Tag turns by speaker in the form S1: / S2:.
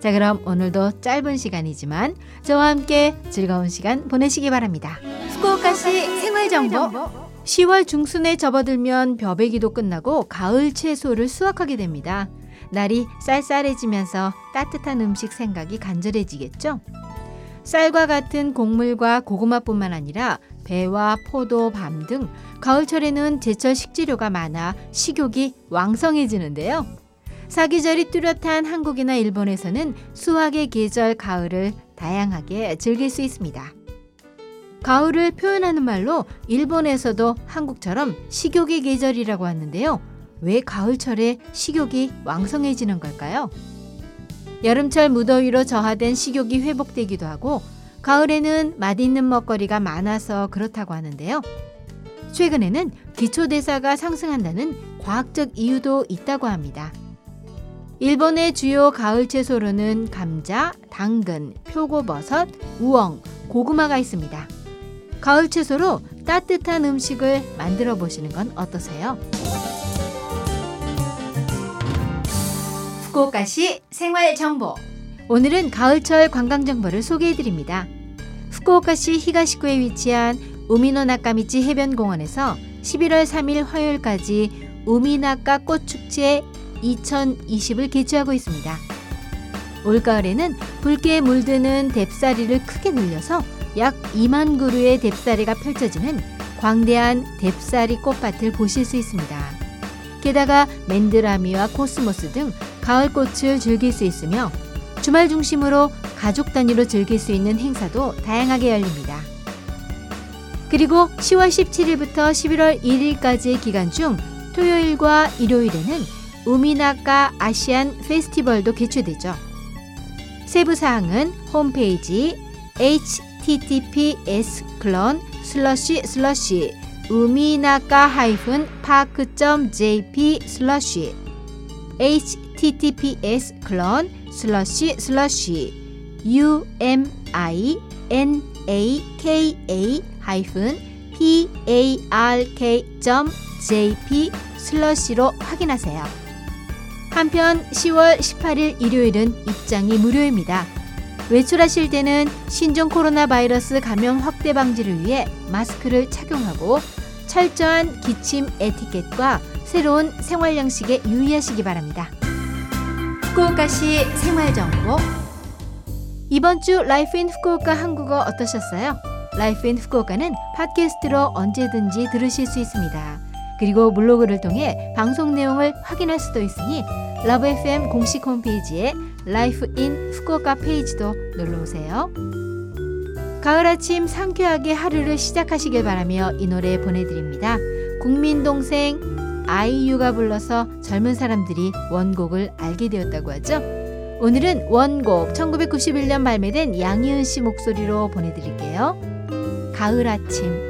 S1: 자 그럼 오늘도 짧은 시간이지만 저와 함께 즐거운 시간 보내시기 바랍니다. 후쿠오카시 생활정보 10월 중순에 접어들면 벼베기도 끝나고 가을 채소를 수확하게 됩니다. 날이 쌀쌀해지면서 따뜻한 음식 생각이 간절해지겠죠? 쌀과 같은 곡물과 고구마뿐만 아니라 배와 포도, 밤 등 가을철에는 제철 식재료가 많아 식욕이 왕성해지는데요. 사계절이 뚜렷한 한국이나 일본에서는 수확의 계절 가을을 다양하게 즐길 수 있습니다. 가을을 표현하는 말로 일본에서도 한국처럼 식욕의 계절이라고 하는데요. 왜 가을철에 식욕이 왕성해지는 걸까요? 여름철 무더위로 저하된 식욕이 회복되기도 하고 가을에는 맛있는 먹거리가 많아서 그렇다고 하는데요. 최근에는 기초대사가 상승한다는 과학적 이유도 있다고 합니다. 일본의 주요 가을 채소로는 감자, 당근, 표고버섯, 우엉, 고구마가 있습니다. 가을 채소로 따뜻한 음식을 만들어 보시는 건 어떠세요? 후쿠오카시 생활 정보. 오늘은 가을철 관광 정보를 소개해 드립니다. 후쿠오카시 히가시쿠에 위치한 우미노 나카미치 해변 공원에서 11월 3일 화요일까지 우미나카 꽃축제 2020을 개최하고 있습니다. 올가을에는 붉게 물드는 댑싸리를 크게 늘려서 약 2만 그루의 댑싸리가 펼쳐지는 광대한 댑싸리 꽃밭을 보실 수 있습니다. 게다가 맨드라미와 코스모스 등 가을꽃을 즐길 수 있으며 주말 중심으로 가족 단위로 즐길 수 있는 행사도 다양하게 열립니다. 그리고 10월 17일부터 11월 1일까지의 기간 중 토요일과 일요일에는 우미나카 아시안 페스티벌도 개최되죠. 세부 사항은 홈페이지 https 클런 슬러시 슬러시 우미나카 하이픈 파크.jp 슬러시 https 클런 슬러시 슬러시 uminaka 하이픈 park.jp 슬러시로 확인하세요. 한편 10월 18일 일요일은 입장이 무료입니다. 외출하실 때는 신종 코로나 바이러스 감염 확대 방지를 위해 마스크를 착용하고 철저한 기침 에티켓과 새로운 생활 양식에 유의하시기 바랍니다. 후쿠오카시 생활 정보 이번 주 Life in Fukuoka 한국어 어떠셨어요? Life in Fukuoka는 팟캐스트로 언제든지 들으실 수 있습니다. 그리고 블로그를 통해 방송 내용을 확인할 수도 있으니 Love FM 공식 홈페이지에 Life in Fukuoka 페이지도 놀러 오세요. 가을 아침 상쾌하게 하루를 시작하시길 바라며 이 노래 보내드립니다. 국민 동생 아이유가 불러서 젊은 사람들이 원곡을 알게 되었다고 하죠. 오늘은 원곡 1991년 발매된 양희은 씨 목소리로 보내드릴게요. 가을 아침.